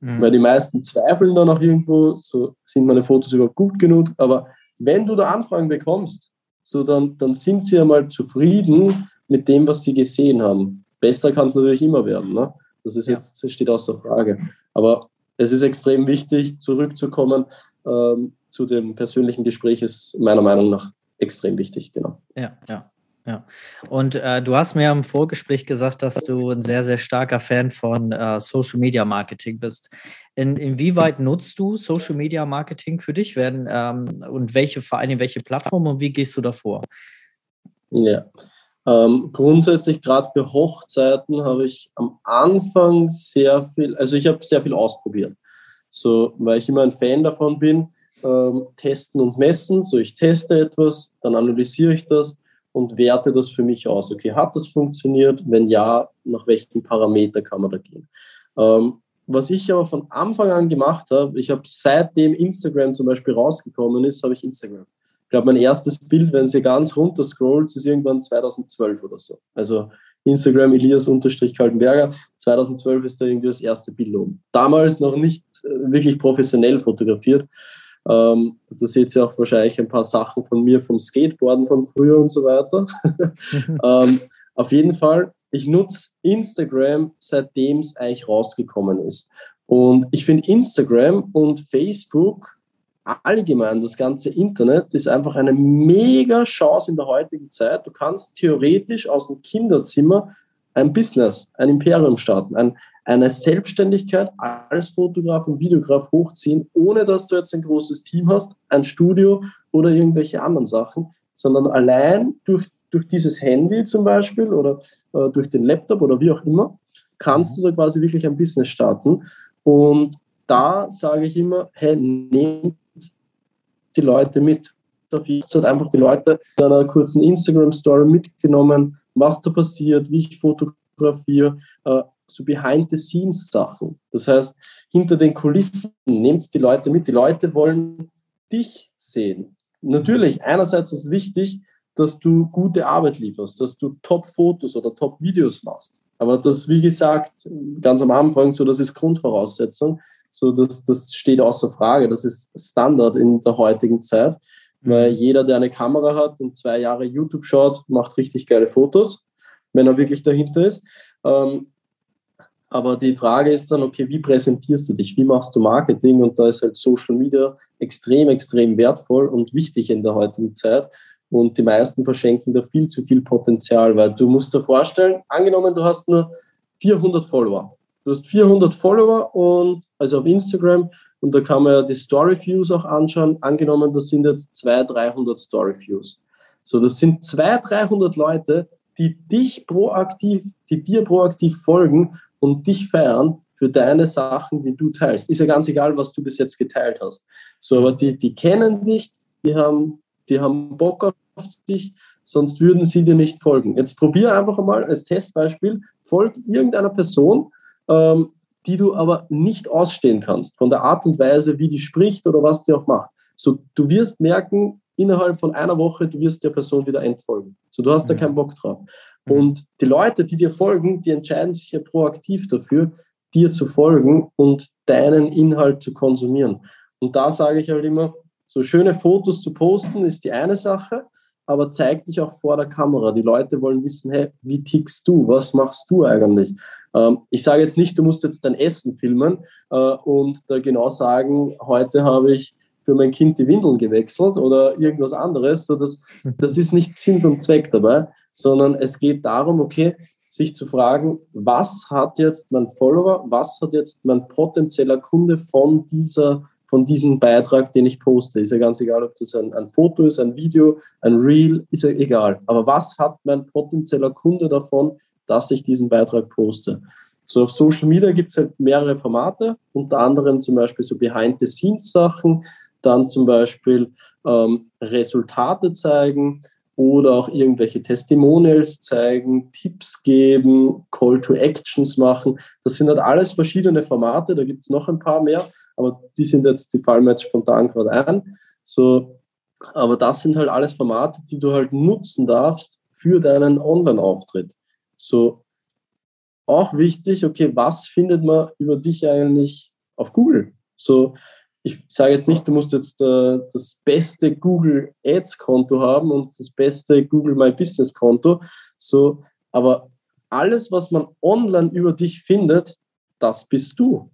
Mhm. Weil die meisten zweifeln dann auch irgendwo, so sind meine Fotos überhaupt gut genug, aber wenn du da Anfragen bekommst, so dann, dann sind sie einmal zufrieden mit dem, was sie gesehen haben. Besser kann es natürlich immer werden. Ne? Das ist jetzt, das steht außer Frage. Aber es ist extrem wichtig, zurückzukommen ähm, zu dem persönlichen Gespräch, ist meiner Meinung nach extrem wichtig, genau. Ja, ja. Ja, und äh, du hast mir im Vorgespräch gesagt, dass du ein sehr, sehr starker Fan von äh, Social Media Marketing bist. In, inwieweit nutzt du Social Media Marketing für dich werden ähm, und welche Vereine, welche Plattformen und wie gehst du davor? Ja, ähm, grundsätzlich gerade für Hochzeiten habe ich am Anfang sehr viel, also ich habe sehr viel ausprobiert. So, weil ich immer ein Fan davon bin, ähm, testen und messen. So, ich teste etwas, dann analysiere ich das und werte das für mich aus. Okay, hat das funktioniert? Wenn ja, nach welchen Parameter kann man da gehen? Ähm, was ich aber von Anfang an gemacht habe, ich habe seitdem Instagram zum Beispiel rausgekommen ist, habe ich Instagram. Ich glaube, mein erstes Bild, wenn sie ganz runter scrollt, ist irgendwann 2012 oder so. Also Instagram Elias-Kaltenberger. 2012 ist da irgendwie das erste Bild um. Damals noch nicht äh, wirklich professionell fotografiert. Ähm, da seht ihr auch wahrscheinlich ein paar Sachen von mir vom Skateboarden von früher und so weiter. ähm, auf jeden Fall, ich nutze Instagram, seitdem es eigentlich rausgekommen ist. Und ich finde Instagram und Facebook allgemein das ganze Internet ist einfach eine mega Chance in der heutigen Zeit. Du kannst theoretisch aus dem Kinderzimmer ein Business, ein Imperium starten, ein, eine Selbstständigkeit als Fotograf und Videograf hochziehen, ohne dass du jetzt ein großes Team hast, ein Studio oder irgendwelche anderen Sachen, sondern allein durch, durch dieses Handy zum Beispiel oder äh, durch den Laptop oder wie auch immer, kannst mhm. du da quasi wirklich ein Business starten. Und da sage ich immer, hey, nehmt die Leute mit. Ich habe einfach die Leute in einer kurzen Instagram-Story mitgenommen, was da passiert, wie ich fotografiere, äh, so Behind-the-Scenes-Sachen. Das heißt, hinter den Kulissen nehmt die Leute mit. Die Leute wollen dich sehen. Natürlich, einerseits ist wichtig, dass du gute Arbeit lieferst, dass du Top-Fotos oder Top-Videos machst. Aber das, wie gesagt, ganz am Anfang, so das ist Grundvoraussetzung. So, das, das steht außer Frage. Das ist Standard in der heutigen Zeit, mhm. weil jeder, der eine Kamera hat und zwei Jahre YouTube schaut, macht richtig geile Fotos, wenn er wirklich dahinter ist. Ähm, aber die Frage ist dann, okay, wie präsentierst du dich? Wie machst du Marketing? Und da ist halt Social Media extrem, extrem wertvoll und wichtig in der heutigen Zeit. Und die meisten verschenken da viel zu viel Potenzial, weil du musst dir vorstellen, angenommen, du hast nur 400 Follower. Du hast 400 Follower und also auf Instagram und da kann man ja die Story Views auch anschauen. Angenommen, das sind jetzt 200, 300 Story Views. So, das sind 200, 300 Leute, die dich proaktiv, die dir proaktiv folgen und dich feiern für deine Sachen, die du teilst. Ist ja ganz egal, was du bis jetzt geteilt hast. So, aber die, die kennen dich, die haben, die haben Bock auf dich, sonst würden sie dir nicht folgen. Jetzt probier einfach mal als Testbeispiel, folg irgendeiner Person, ähm, die du aber nicht ausstehen kannst, von der Art und Weise, wie die spricht oder was die auch macht. So, du wirst merken, innerhalb von einer Woche, du wirst der Person wieder entfolgen. So, du hast mhm. da keinen Bock drauf. Mhm. Und die Leute, die dir folgen, die entscheiden sich ja proaktiv dafür, dir zu folgen und deinen Inhalt zu konsumieren. Und da sage ich halt immer, so schöne Fotos zu posten ist die eine Sache, aber zeig dich auch vor der Kamera. Die Leute wollen wissen, hey, wie tickst du? Was machst du eigentlich? Ähm, ich sage jetzt nicht, du musst jetzt dein Essen filmen äh, und da genau sagen, heute habe ich für mein Kind die Windeln gewechselt oder irgendwas anderes. So das, das ist nicht Sinn und Zweck dabei, sondern es geht darum, okay, sich zu fragen, was hat jetzt mein Follower, was hat jetzt mein potenzieller Kunde von dieser von diesem Beitrag, den ich poste. Ist ja ganz egal, ob das ein, ein Foto ist, ein Video, ein Reel, ist ja egal. Aber was hat mein potenzieller Kunde davon, dass ich diesen Beitrag poste? So auf Social Media gibt es halt mehrere Formate, unter anderem zum Beispiel so Behind-the-Scenes-Sachen, dann zum Beispiel ähm, Resultate zeigen oder auch irgendwelche Testimonials zeigen, Tipps geben, Call to Actions machen. Das sind halt alles verschiedene Formate, da gibt es noch ein paar mehr, aber die sind jetzt, die fallen mir jetzt spontan gerade ein. So, aber das sind halt alles Formate, die du halt nutzen darfst für deinen Online-Auftritt. So, auch wichtig, okay, was findet man über dich eigentlich auf Google? So, ich sage jetzt nicht, du musst jetzt äh, das beste Google Ads Konto haben und das beste Google My Business Konto, so, aber alles, was man online über dich findet, das bist du.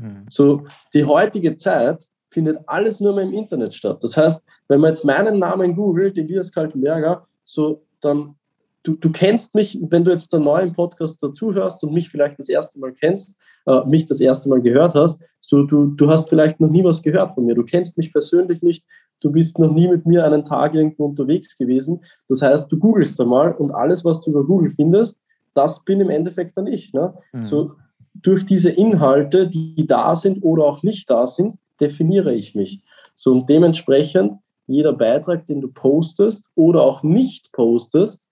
Mhm. So, die heutige Zeit findet alles nur mehr im Internet statt. Das heißt, wenn man jetzt meinen Namen googelt, Elias Kaltenberger, so, dann du, du kennst mich, wenn du jetzt einen neuen Podcast dazuhörst und mich vielleicht das erste Mal kennst, äh, mich das erste Mal gehört hast, so du, du hast vielleicht noch nie was gehört von mir. Du kennst mich persönlich nicht, du bist noch nie mit mir einen Tag irgendwo unterwegs gewesen. Das heißt, du googelst einmal und alles, was du über Google findest, das bin im Endeffekt dann ich. Ne? Mhm. So, durch diese Inhalte, die da sind oder auch nicht da sind, definiere ich mich. So und dementsprechend jeder Beitrag, den du postest oder auch nicht postest,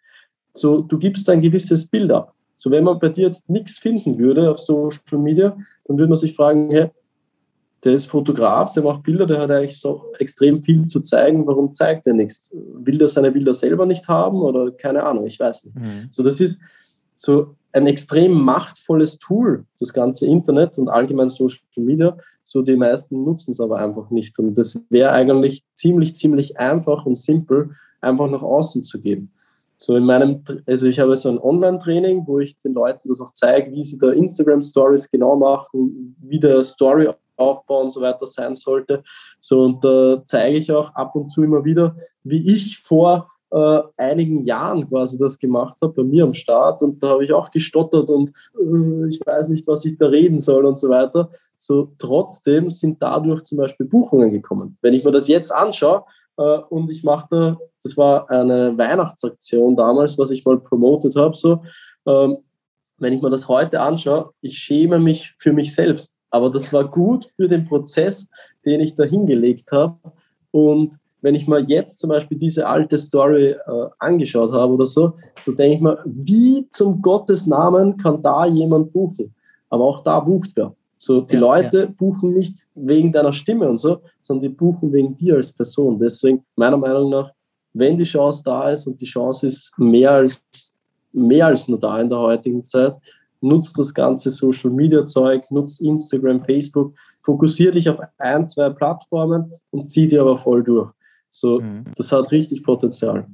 so, du gibst ein gewisses Bild ab. So, wenn man bei dir jetzt nichts finden würde auf Social Media, dann würde man sich fragen, hey, der ist Fotograf, der macht Bilder, der hat eigentlich so extrem viel zu zeigen. Warum zeigt er nichts? Will er seine Bilder selber nicht haben oder keine Ahnung, ich weiß nicht. Mhm. So, das ist so ein extrem machtvolles Tool, das ganze Internet und allgemein Social Media. So, die meisten nutzen es aber einfach nicht. Und das wäre eigentlich ziemlich, ziemlich einfach und simpel, einfach nach außen zu geben. So in meinem, also ich habe so ein Online-Training, wo ich den Leuten das auch zeige, wie sie da Instagram-Stories genau machen, wie der Story-Aufbau und so weiter sein sollte. So und da zeige ich auch ab und zu immer wieder, wie ich vor äh, einigen Jahren quasi das gemacht habe, bei mir am Start. Und da habe ich auch gestottert und äh, ich weiß nicht, was ich da reden soll und so weiter. So trotzdem sind dadurch zum Beispiel Buchungen gekommen. Wenn ich mir das jetzt anschaue, äh, und ich machte, das war eine Weihnachtsaktion damals, was ich mal promotet habe. So, ähm, wenn ich mir das heute anschaue, ich schäme mich für mich selbst. Aber das war gut für den Prozess, den ich da hingelegt habe. Und wenn ich mir jetzt zum Beispiel diese alte Story äh, angeschaut habe oder so, so denke ich mir, wie zum Gottes Namen kann da jemand buchen? Aber auch da bucht wer. So, die ja, Leute ja. buchen nicht wegen deiner Stimme und so, sondern die buchen wegen dir als Person. Deswegen, meiner Meinung nach, wenn die Chance da ist und die Chance ist mehr als, mehr als nur da in der heutigen Zeit, nutzt das ganze Social Media Zeug, nutzt Instagram, Facebook, fokussiere dich auf ein, zwei Plattformen und zieh die aber voll durch. So, mhm. das hat richtig Potenzial.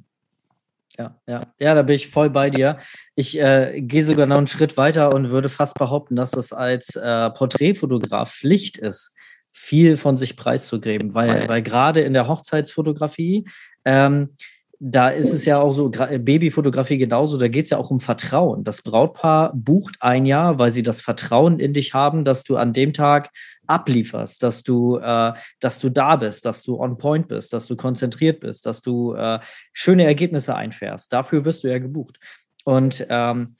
Ja, ja, ja, da bin ich voll bei dir. Ich äh, gehe sogar noch einen Schritt weiter und würde fast behaupten, dass es als äh, Porträtfotograf Pflicht ist, viel von sich preiszugeben, weil, weil gerade in der Hochzeitsfotografie ähm, da ist es ja auch so, Babyfotografie genauso, da geht es ja auch um Vertrauen. Das Brautpaar bucht ein Jahr, weil sie das Vertrauen in dich haben, dass du an dem Tag ablieferst, dass du, äh, dass du da bist, dass du on point bist, dass du konzentriert bist, dass du äh, schöne Ergebnisse einfährst. Dafür wirst du ja gebucht. Und ähm,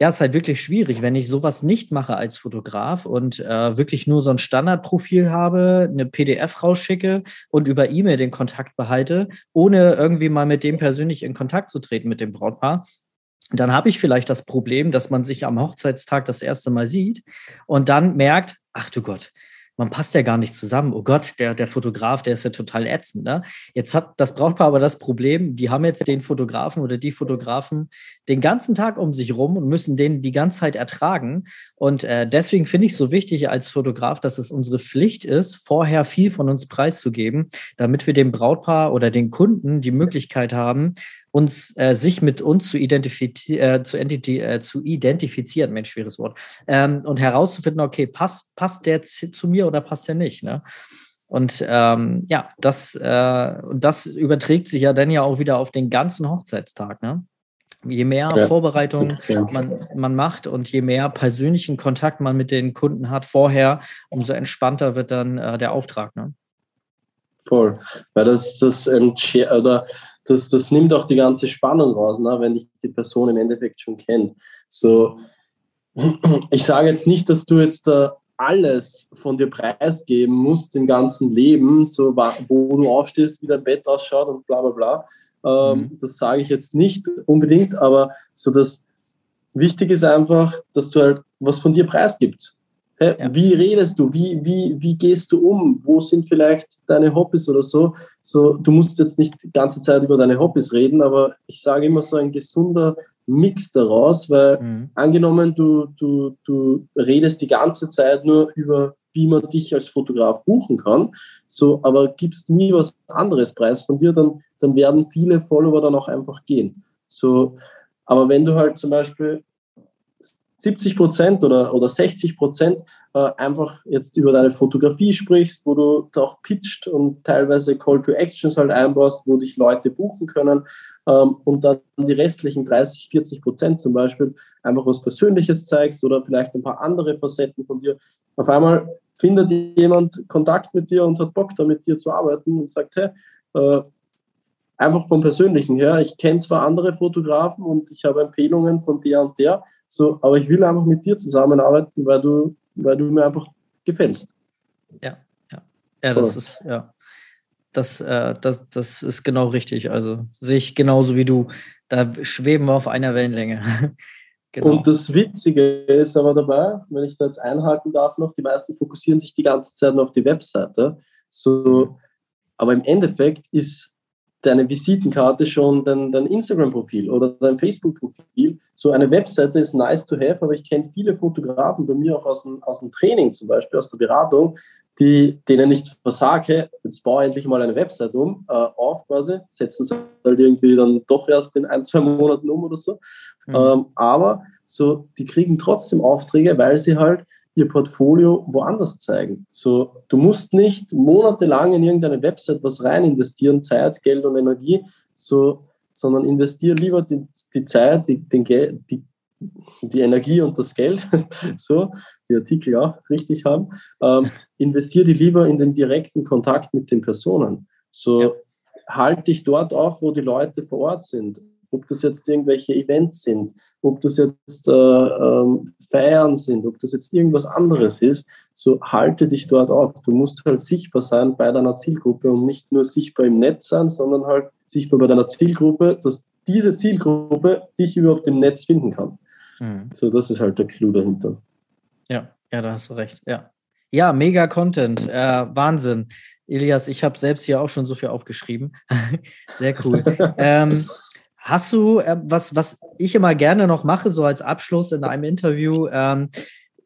ja, ist halt wirklich schwierig, wenn ich sowas nicht mache als Fotograf und äh, wirklich nur so ein Standardprofil habe, eine PDF rausschicke und über E-Mail den Kontakt behalte, ohne irgendwie mal mit dem persönlich in Kontakt zu treten mit dem Brautpaar, dann habe ich vielleicht das Problem, dass man sich am Hochzeitstag das erste Mal sieht und dann merkt, ach du Gott, man passt ja gar nicht zusammen. Oh Gott, der, der Fotograf, der ist ja total ätzend. Ne? Jetzt hat das Brautpaar aber das Problem, die haben jetzt den Fotografen oder die Fotografen den ganzen Tag um sich rum und müssen den die ganze Zeit ertragen. Und äh, deswegen finde ich es so wichtig als Fotograf, dass es unsere Pflicht ist, vorher viel von uns preiszugeben, damit wir dem Brautpaar oder den Kunden die Möglichkeit haben, uns äh, sich mit uns zu, identifiz äh, zu, äh, zu, identifizieren, Mensch, schweres Wort, ähm, und herauszufinden, okay, passt, passt der zu mir oder passt der nicht, ne? Und ähm, ja, das, äh, das überträgt sich ja dann ja auch wieder auf den ganzen Hochzeitstag, ne? Je mehr ja, Vorbereitung man, man macht und je mehr persönlichen Kontakt man mit den Kunden hat vorher, umso entspannter wird dann äh, der Auftrag. Ne? Voll. Weil das, das, oder das, das nimmt auch die ganze Spannung raus, ne, wenn dich die Person im Endeffekt schon kennt. So, ich sage jetzt nicht, dass du jetzt da alles von dir preisgeben musst im ganzen Leben, so wo du aufstehst, wie dein Bett ausschaut und bla bla bla. Ähm, mhm. Das sage ich jetzt nicht unbedingt, aber so das wichtig ist einfach, dass du halt was von dir preisgibst. Ja. Wie redest du? Wie, wie, wie gehst du um? Wo sind vielleicht deine Hobbys oder so? so? Du musst jetzt nicht die ganze Zeit über deine Hobbys reden, aber ich sage immer so ein gesunder Mix daraus, weil mhm. angenommen, du, du, du redest die ganze Zeit nur über, wie man dich als Fotograf buchen kann, so, aber gibst nie was anderes preis von dir, dann, dann werden viele Follower dann auch einfach gehen. So, aber wenn du halt zum Beispiel 70 Prozent oder, oder 60 Prozent äh, einfach jetzt über deine Fotografie sprichst, wo du auch pitcht und teilweise Call to Actions halt einbaust, wo dich Leute buchen können ähm, und dann die restlichen 30, 40 Prozent zum Beispiel einfach was Persönliches zeigst oder vielleicht ein paar andere Facetten von dir. Auf einmal findet jemand Kontakt mit dir und hat Bock da mit dir zu arbeiten und sagt, hey, äh, einfach vom Persönlichen her, ich kenne zwar andere Fotografen und ich habe Empfehlungen von der und der, so, aber ich will einfach mit dir zusammenarbeiten, weil du, weil du mir einfach gefällst. Ja, ja. Ja, das oh. ist, ja. Das, äh, das, das ist genau richtig. Also sehe ich genauso wie du. Da schweben wir auf einer Wellenlänge. genau. Und das Witzige ist aber dabei, wenn ich da jetzt einhaken darf noch, die meisten fokussieren sich die ganze Zeit nur auf die Webseite. So, aber im Endeffekt ist deine Visitenkarte schon dein, dein Instagram-Profil oder dein Facebook-Profil. So eine Webseite ist nice to have, aber ich kenne viele Fotografen bei mir auch aus dem, aus dem Training zum Beispiel, aus der Beratung, die, denen ich versage, jetzt baue endlich mal eine Website um, äh, auf quasi, setzen sie halt irgendwie dann doch erst in ein, zwei Monaten um oder so. Mhm. Ähm, aber so, die kriegen trotzdem Aufträge, weil sie halt ihr Portfolio woanders zeigen. So, du musst nicht monatelang in irgendeine Website was rein investieren, Zeit, Geld und Energie, so, sondern investiere lieber die, die Zeit, die, den die, die Energie und das Geld, so, die Artikel auch richtig haben, ähm, investiere die lieber in den direkten Kontakt mit den Personen. So, ja. halt dich dort auf, wo die Leute vor Ort sind ob das jetzt irgendwelche Events sind, ob das jetzt äh, ähm, Feiern sind, ob das jetzt irgendwas anderes ist, so halte dich dort auf. Du musst halt sichtbar sein bei deiner Zielgruppe und nicht nur sichtbar im Netz sein, sondern halt sichtbar bei deiner Zielgruppe, dass diese Zielgruppe dich überhaupt im Netz finden kann. Mhm. So, das ist halt der Clou dahinter. Ja, ja, da hast du recht. Ja, ja mega Content. Äh, Wahnsinn. Elias, ich habe selbst hier auch schon so viel aufgeschrieben. Sehr cool. ähm, Hast du, äh, was, was ich immer gerne noch mache, so als Abschluss in einem Interview, ähm,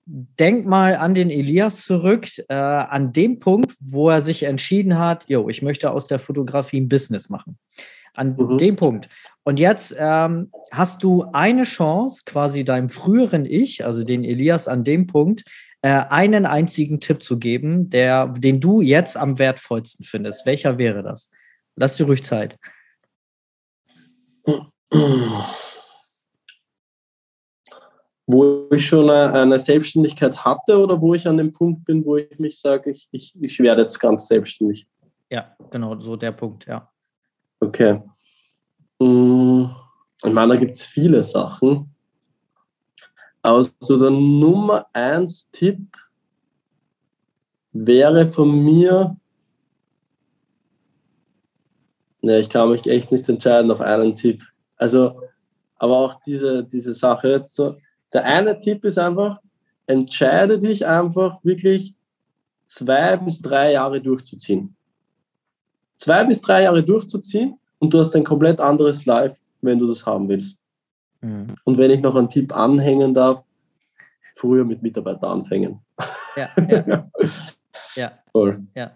denk mal an den Elias zurück, äh, an dem Punkt, wo er sich entschieden hat, jo, ich möchte aus der Fotografie ein Business machen. An mhm. dem Punkt. Und jetzt ähm, hast du eine Chance, quasi deinem früheren Ich, also den Elias an dem Punkt, äh, einen einzigen Tipp zu geben, der, den du jetzt am wertvollsten findest. Welcher wäre das? Lass dir ruhig Zeit. Wo ich schon eine, Selbstständigkeit hatte oder wo ich an dem Punkt bin, wo ich mich sage, ich, ich, ich werde jetzt ganz selbstständig. Ja, genau, so der Punkt, ja. Okay. Mm, ich meine, da gibt es viele Sachen. Also der Nummer eins Tipp wäre von mir, ne, ich kann mich echt nicht entscheiden auf einen Tipp. Also, aber auch diese, diese Sache jetzt so. Der eine Tipp ist einfach, entscheide dich einfach wirklich zwei bis drei Jahre durchzuziehen zwei bis drei Jahre durchzuziehen und du hast ein komplett anderes Life, wenn du das haben willst. Mhm. Und wenn ich noch einen Tipp anhängen darf, früher mit Mitarbeiter anfangen. Ja, ja. ja. Voll. ja.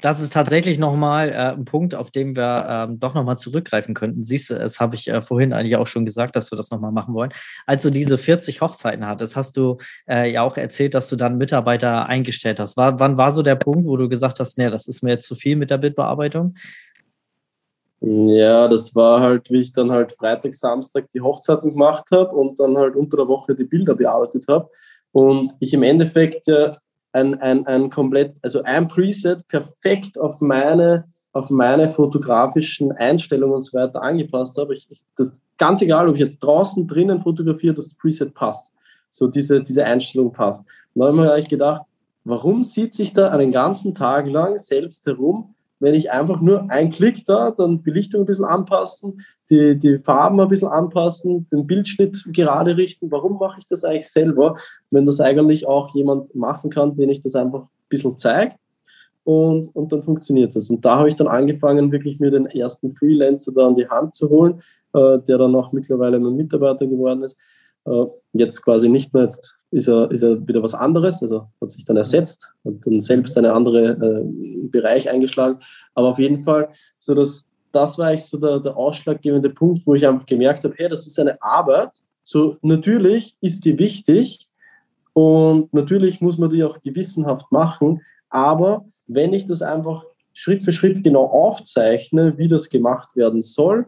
Das ist tatsächlich nochmal äh, ein Punkt, auf den wir ähm, doch nochmal zurückgreifen könnten. Siehst du, das habe ich äh, vorhin eigentlich auch schon gesagt, dass wir das nochmal machen wollen. Als du diese 40 Hochzeiten hattest, hast du äh, ja auch erzählt, dass du dann Mitarbeiter eingestellt hast. War, wann war so der Punkt, wo du gesagt hast, nee, das ist mir jetzt zu viel mit der Bildbearbeitung? Ja, das war halt, wie ich dann halt Freitag, Samstag die Hochzeiten gemacht habe und dann halt unter der Woche die Bilder bearbeitet habe. Und ich im Endeffekt ja ein, ein, ein komplett, also ein Preset perfekt auf meine, auf meine fotografischen Einstellungen und so weiter angepasst habe. Ich, ich, das ganz egal, ob ich jetzt draußen, drinnen fotografiere, das Preset passt. So diese, diese Einstellung passt. Und dann habe ich mir gedacht, warum sieht sich da einen ganzen Tag lang selbst herum wenn ich einfach nur einen Klick da, dann Belichtung ein bisschen anpassen, die, die Farben ein bisschen anpassen, den Bildschnitt gerade richten. Warum mache ich das eigentlich selber, wenn das eigentlich auch jemand machen kann, den ich das einfach ein bisschen zeige? Und, und dann funktioniert das. Und da habe ich dann angefangen, wirklich mir den ersten Freelancer da an die Hand zu holen, äh, der dann auch mittlerweile mein Mitarbeiter geworden ist. Äh, jetzt quasi nicht mehr, jetzt ist er, ist er wieder was anderes, also hat sich dann ersetzt und dann selbst einen anderen äh, Bereich eingeschlagen. Aber auf jeden Fall, so dass das war eigentlich so der, der ausschlaggebende Punkt, wo ich einfach gemerkt habe, hey, das ist eine Arbeit. So natürlich ist die wichtig und natürlich muss man die auch gewissenhaft machen. Aber wenn ich das einfach Schritt für Schritt genau aufzeichne, wie das gemacht werden soll,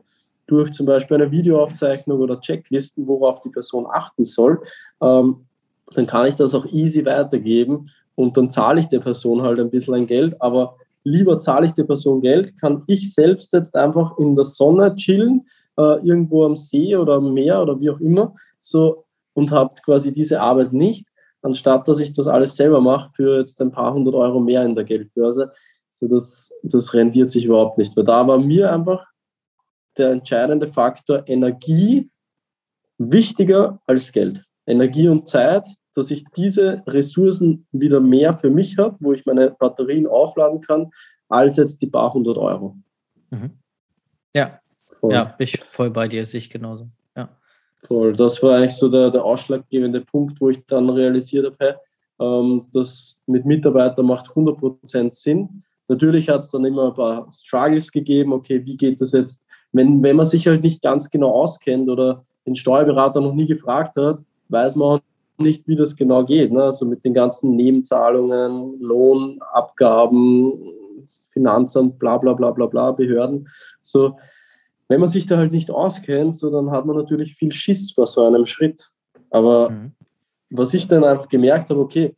durch zum Beispiel eine Videoaufzeichnung oder Checklisten, worauf die Person achten soll, ähm, dann kann ich das auch easy weitergeben und dann zahle ich der Person halt ein bisschen ein Geld, aber lieber zahle ich der Person Geld, kann ich selbst jetzt einfach in der Sonne chillen, äh, irgendwo am See oder am Meer oder wie auch immer, so und habe quasi diese Arbeit nicht, anstatt dass ich das alles selber mache für jetzt ein paar hundert Euro mehr in der Geldbörse. So das, das rendiert sich überhaupt nicht, weil da war mir einfach der entscheidende Faktor Energie wichtiger als Geld. Energie und Zeit dass ich diese Ressourcen wieder mehr für mich habe, wo ich meine Batterien aufladen kann, als jetzt die paar hundert Euro. Mhm. Ja, voll. ja, bin ich voll bei dir, sehe ich genauso. Ja. Voll, das war eigentlich so der, der ausschlaggebende Punkt, wo ich dann realisiert habe, hey, ähm, das mit Mitarbeitern macht 100% Sinn. Natürlich hat es dann immer ein paar Struggles gegeben, okay, wie geht das jetzt, wenn, wenn man sich halt nicht ganz genau auskennt oder den Steuerberater noch nie gefragt hat, weiß man nicht, wie das genau geht. Ne? Also mit den ganzen Nebenzahlungen, Lohnabgaben, Finanzamt, bla bla bla bla bla, Behörden. So, wenn man sich da halt nicht auskennt, so dann hat man natürlich viel Schiss vor so einem Schritt. Aber mhm. was ich dann einfach gemerkt habe, okay,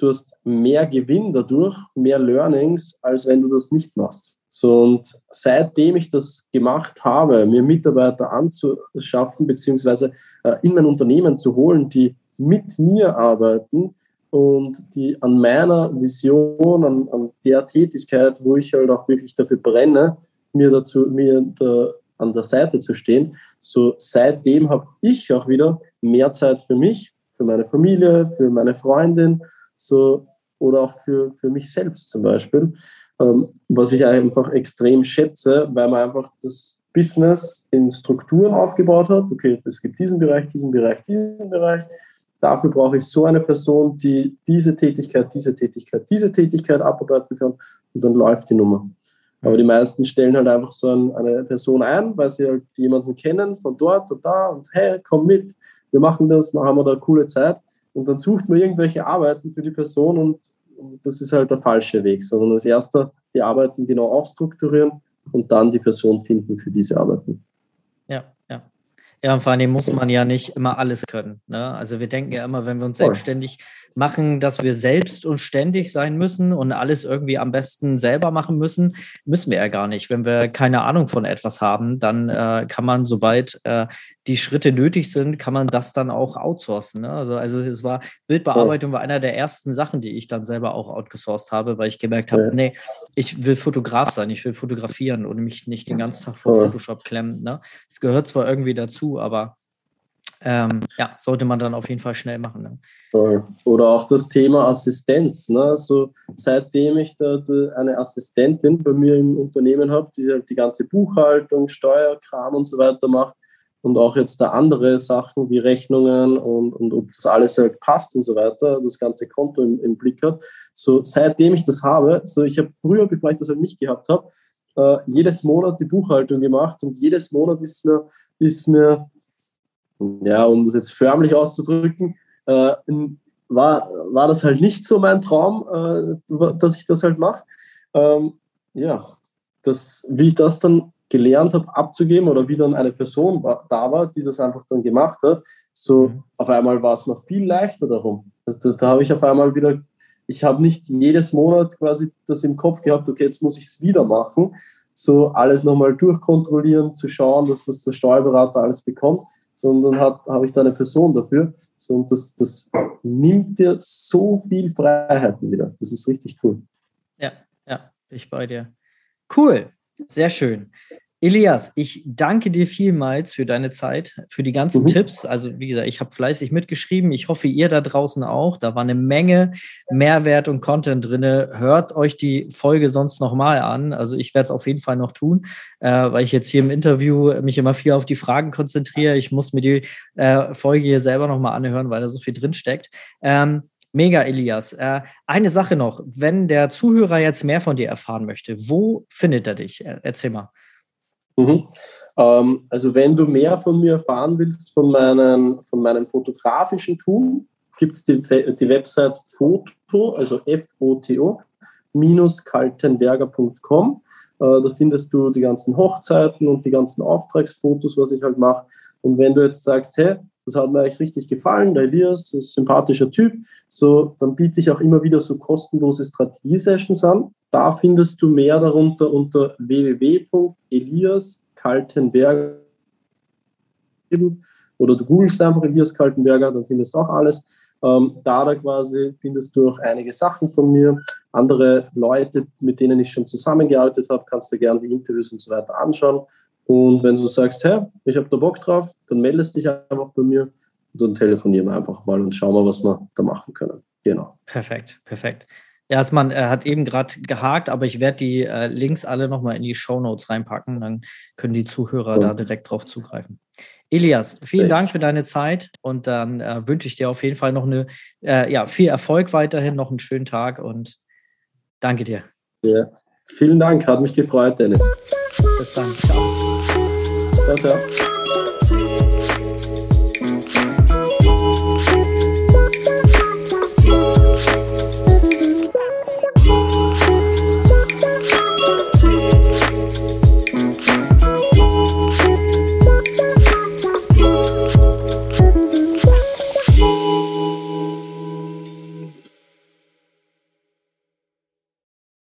du hast mehr Gewinn dadurch, mehr Learnings, als wenn du das nicht machst. So, und seitdem ich das gemacht habe, mir Mitarbeiter anzuschaffen, beziehungsweise äh, in mein Unternehmen zu holen, die mit mir arbeiten und die an meiner Vision, an, an der Tätigkeit, wo ich halt auch wirklich dafür brenne, mir dazu, mir da an der Seite zu stehen. So seitdem habe ich auch wieder mehr Zeit für mich, für meine Familie, für meine Freundin, so oder auch für, für mich selbst zum Beispiel, ähm, was ich einfach extrem schätze, weil man einfach das Business in Strukturen aufgebaut hat. Okay, es gibt diesen Bereich, diesen Bereich, diesen Bereich Dafür brauche ich so eine Person, die diese Tätigkeit, diese Tätigkeit, diese Tätigkeit abarbeiten kann und dann läuft die Nummer. Aber die meisten stellen halt einfach so eine Person ein, weil sie halt jemanden kennen von dort und da und hey, komm mit, wir machen das, haben wir da eine coole Zeit. Und dann sucht man irgendwelche Arbeiten für die Person und, und das ist halt der falsche Weg, sondern als erster die Arbeiten genau aufstrukturieren und dann die Person finden für diese Arbeiten. Ja, ja. Ja, und vor allem muss man ja nicht immer alles können. Ne? Also wir denken ja immer, wenn wir uns selbstständig machen, dass wir selbst und ständig sein müssen und alles irgendwie am besten selber machen müssen, müssen wir ja gar nicht. Wenn wir keine Ahnung von etwas haben, dann äh, kann man, sobald äh, die Schritte nötig sind, kann man das dann auch outsourcen. Ne? Also, also es war, Bildbearbeitung war einer der ersten Sachen, die ich dann selber auch outgesourced habe, weil ich gemerkt habe, ja. nee, ich will Fotograf sein, ich will fotografieren und mich nicht den ganzen Tag vor Photoshop klemmen. Ne? Es gehört zwar irgendwie dazu, aber ähm, ja, sollte man dann auf jeden Fall schnell machen. Ne? Oder auch das Thema Assistenz. Ne? Also seitdem ich da, da eine Assistentin bei mir im Unternehmen habe, die halt die ganze Buchhaltung, Steuerkram und so weiter macht und auch jetzt da andere Sachen wie Rechnungen und, und ob das alles halt passt und so weiter, das ganze Konto im, im Blick hat. So seitdem ich das habe, so ich habe früher, bevor ich das halt nicht gehabt habe, äh, jedes Monat die Buchhaltung gemacht und jedes Monat ist mir, ist mir ja, um das jetzt förmlich auszudrücken, äh, war, war das halt nicht so mein Traum, äh, dass ich das halt mache. Ähm, ja, das, wie ich das dann gelernt habe abzugeben oder wie dann eine Person war, da war, die das einfach dann gemacht hat, so mhm. auf einmal war es mir viel leichter darum. Also da, da habe ich auf einmal wieder, ich habe nicht jedes Monat quasi das im Kopf gehabt, okay, jetzt muss ich es wieder machen, so alles nochmal durchkontrollieren, zu schauen, dass das der Steuerberater alles bekommt, sondern habe ich da eine Person dafür. So, und das, das nimmt dir so viel Freiheiten wieder. Das ist richtig cool. Ja, ja, ich bei dir. Cool, sehr schön. Elias, ich danke dir vielmals für deine Zeit, für die ganzen mhm. Tipps. Also wie gesagt, ich habe fleißig mitgeschrieben. Ich hoffe, ihr da draußen auch. Da war eine Menge Mehrwert und Content drin. Hört euch die Folge sonst nochmal an. Also ich werde es auf jeden Fall noch tun, äh, weil ich jetzt hier im Interview mich immer viel auf die Fragen konzentriere. Ich muss mir die äh, Folge hier selber nochmal anhören, weil da so viel drin steckt. Ähm, Mega, Elias. Äh, eine Sache noch, wenn der Zuhörer jetzt mehr von dir erfahren möchte, wo findet er dich? Erzähl mal. Mhm. Ähm, also wenn du mehr von mir erfahren willst, von, meinen, von meinem fotografischen Tun, gibt es die, die Website foto, also F-O-T-O, minus kaltenberger.com. Äh, da findest du die ganzen Hochzeiten und die ganzen Auftragsfotos, was ich halt mache. Und wenn du jetzt sagst, hey, das hat mir eigentlich richtig gefallen, der Elias ist ein sympathischer Typ, so, dann biete ich auch immer wieder so kostenlose Strategie-Sessions an. Da findest du mehr darunter unter www.eliaskaltenberger oder du googelst einfach Elias Kaltenberger, dann findest du auch alles. Ähm, da da quasi findest du auch einige Sachen von mir. Andere Leute, mit denen ich schon zusammengearbeitet habe, kannst du gerne die Interviews und so weiter anschauen. Und wenn du sagst, hey, ich habe da Bock drauf, dann meldest dich einfach bei mir und dann telefonieren wir einfach mal und schauen wir, was wir da machen können. Genau. Perfekt, perfekt. Erstmal, er hat eben gerade gehakt, aber ich werde die äh, Links alle nochmal in die Show Notes reinpacken. Dann können die Zuhörer ja. da direkt drauf zugreifen. Elias, vielen Echt? Dank für deine Zeit und dann äh, wünsche ich dir auf jeden Fall noch eine, äh, ja, viel Erfolg weiterhin, noch einen schönen Tag und danke dir. Ja, vielen Dank, hat mich gefreut, Dennis. Bis dann. Ciao. Ciao, ciao.